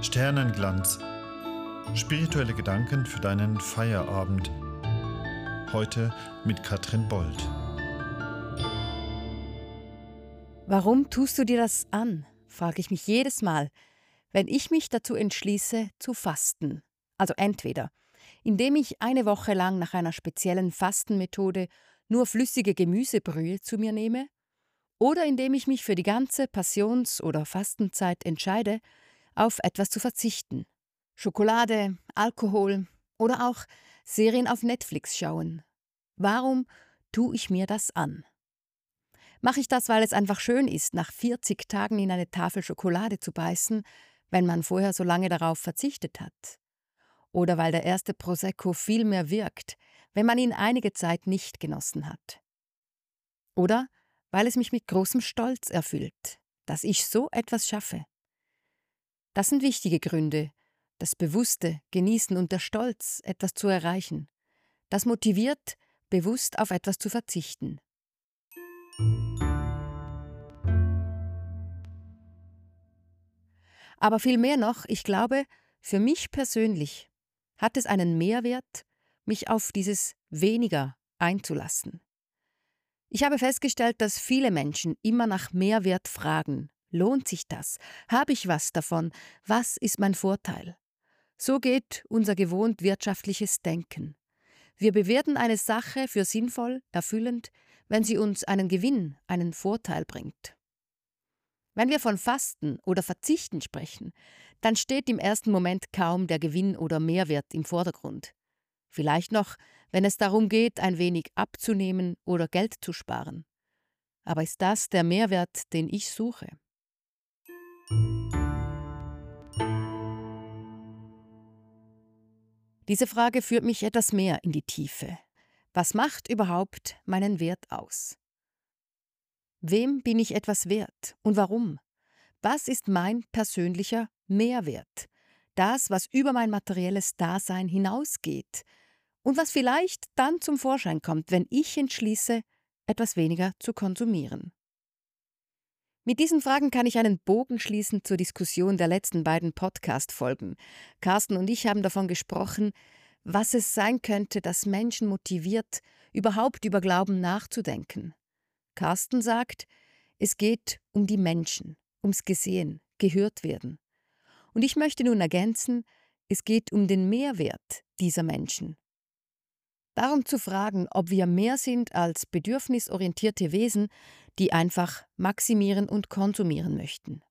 Sternenglanz. Spirituelle Gedanken für deinen Feierabend. Heute mit Katrin Bold. Warum tust du dir das an? frage ich mich jedes Mal, wenn ich mich dazu entschließe, zu fasten. Also entweder, indem ich eine Woche lang nach einer speziellen Fastenmethode nur flüssige Gemüsebrühe zu mir nehme, oder indem ich mich für die ganze Passions- oder Fastenzeit entscheide, auf etwas zu verzichten. Schokolade, Alkohol oder auch Serien auf Netflix schauen. Warum tue ich mir das an? Mache ich das, weil es einfach schön ist, nach 40 Tagen in eine Tafel Schokolade zu beißen, wenn man vorher so lange darauf verzichtet hat? Oder weil der erste Prosecco viel mehr wirkt, wenn man ihn einige Zeit nicht genossen hat? Oder weil es mich mit großem Stolz erfüllt, dass ich so etwas schaffe. Das sind wichtige Gründe, das bewusste Genießen und der Stolz, etwas zu erreichen. Das motiviert, bewusst auf etwas zu verzichten. Aber viel mehr noch, ich glaube, für mich persönlich hat es einen Mehrwert, mich auf dieses weniger einzulassen. Ich habe festgestellt, dass viele Menschen immer nach Mehrwert fragen. Lohnt sich das? Habe ich was davon? Was ist mein Vorteil? So geht unser gewohnt wirtschaftliches Denken. Wir bewerten eine Sache für sinnvoll, erfüllend, wenn sie uns einen Gewinn, einen Vorteil bringt. Wenn wir von Fasten oder Verzichten sprechen, dann steht im ersten Moment kaum der Gewinn oder Mehrwert im Vordergrund. Vielleicht noch, wenn es darum geht, ein wenig abzunehmen oder Geld zu sparen. Aber ist das der Mehrwert, den ich suche? Diese Frage führt mich etwas mehr in die Tiefe. Was macht überhaupt meinen Wert aus? Wem bin ich etwas wert und warum? Was ist mein persönlicher Mehrwert? Das, was über mein materielles Dasein hinausgeht, und was vielleicht dann zum Vorschein kommt, wenn ich entschließe, etwas weniger zu konsumieren. Mit diesen Fragen kann ich einen Bogen schließen zur Diskussion der letzten beiden Podcast-Folgen. Carsten und ich haben davon gesprochen, was es sein könnte, das Menschen motiviert, überhaupt über Glauben nachzudenken. Carsten sagt, es geht um die Menschen, ums Gesehen, gehört werden. Und ich möchte nun ergänzen, es geht um den Mehrwert dieser Menschen, Darum zu fragen, ob wir mehr sind als bedürfnisorientierte Wesen, die einfach maximieren und konsumieren möchten.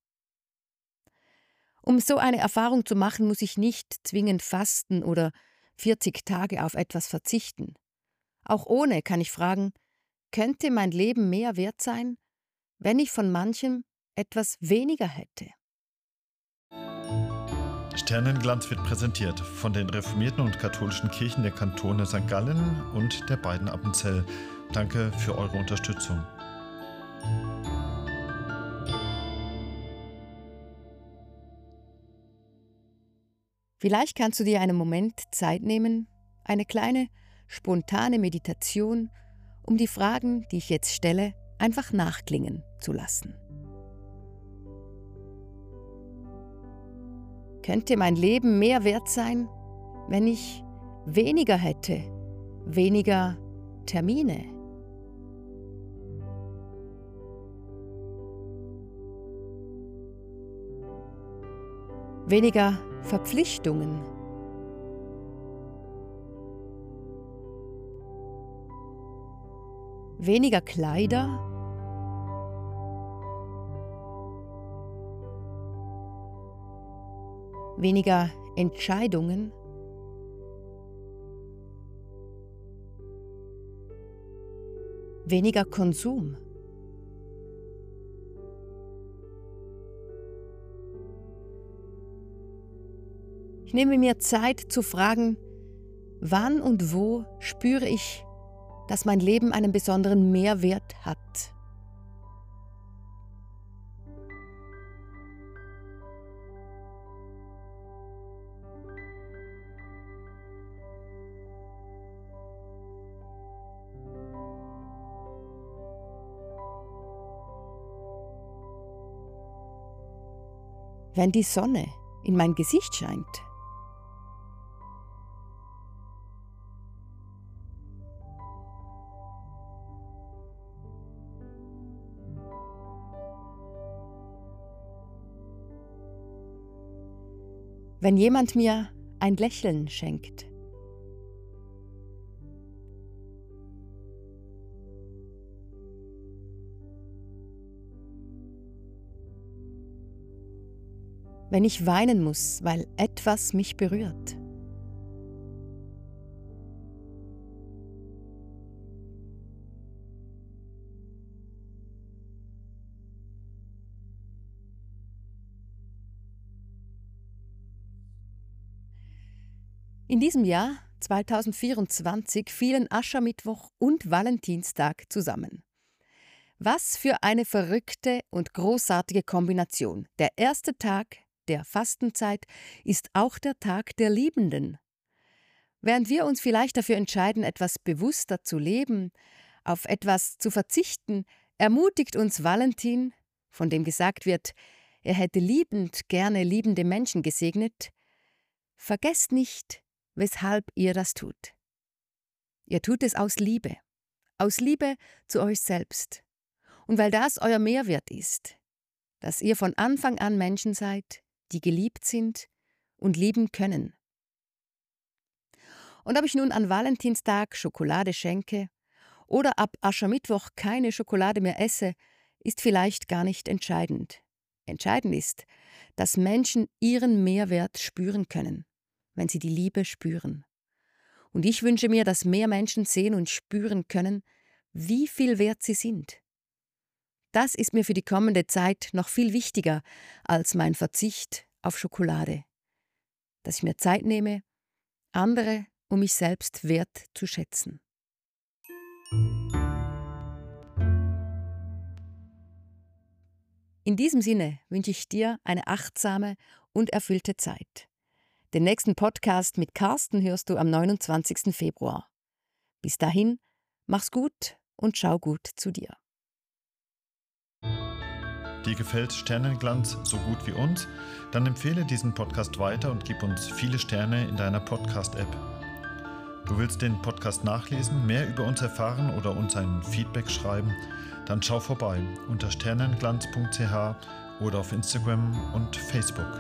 Um so eine Erfahrung zu machen, muss ich nicht zwingend fasten oder 40 Tage auf etwas verzichten. Auch ohne kann ich fragen, könnte mein Leben mehr wert sein, wenn ich von manchem etwas weniger hätte? Sternenglanz wird präsentiert von den reformierten und katholischen Kirchen der Kantone St. Gallen und der beiden Appenzell. Danke für eure Unterstützung. Vielleicht kannst du dir einen Moment Zeit nehmen, eine kleine, spontane Meditation, um die Fragen, die ich jetzt stelle, einfach nachklingen zu lassen. Könnte mein Leben mehr wert sein, wenn ich weniger hätte, weniger Termine? Weniger Verpflichtungen? Weniger Kleider? weniger Entscheidungen, weniger Konsum. Ich nehme mir Zeit zu fragen, wann und wo spüre ich, dass mein Leben einen besonderen Mehrwert hat. wenn die Sonne in mein Gesicht scheint. Wenn jemand mir ein Lächeln schenkt. Wenn ich weinen muss, weil etwas mich berührt. In diesem Jahr 2024 fielen Aschermittwoch und Valentinstag zusammen. Was für eine verrückte und großartige Kombination. Der erste Tag der Fastenzeit ist auch der Tag der Liebenden. Während wir uns vielleicht dafür entscheiden, etwas bewusster zu leben, auf etwas zu verzichten, ermutigt uns Valentin, von dem gesagt wird, er hätte liebend gerne liebende Menschen gesegnet, vergesst nicht, weshalb ihr das tut. Ihr tut es aus Liebe, aus Liebe zu euch selbst. Und weil das euer Mehrwert ist, dass ihr von Anfang an Menschen seid, die geliebt sind und lieben können. Und ob ich nun an Valentinstag Schokolade schenke oder ab Aschermittwoch keine Schokolade mehr esse, ist vielleicht gar nicht entscheidend. Entscheidend ist, dass Menschen ihren Mehrwert spüren können wenn sie die Liebe spüren. Und ich wünsche mir, dass mehr Menschen sehen und spüren können, wie viel wert sie sind. Das ist mir für die kommende Zeit noch viel wichtiger als mein Verzicht auf Schokolade. Dass ich mir Zeit nehme, andere um mich selbst wert zu schätzen. In diesem Sinne wünsche ich dir eine achtsame und erfüllte Zeit. Den nächsten Podcast mit Carsten hörst du am 29. Februar. Bis dahin, mach's gut und schau gut zu dir. Dir gefällt Sternenglanz so gut wie uns? Dann empfehle diesen Podcast weiter und gib uns viele Sterne in deiner Podcast-App. Du willst den Podcast nachlesen, mehr über uns erfahren oder uns ein Feedback schreiben? Dann schau vorbei unter sternenglanz.ch oder auf Instagram und Facebook.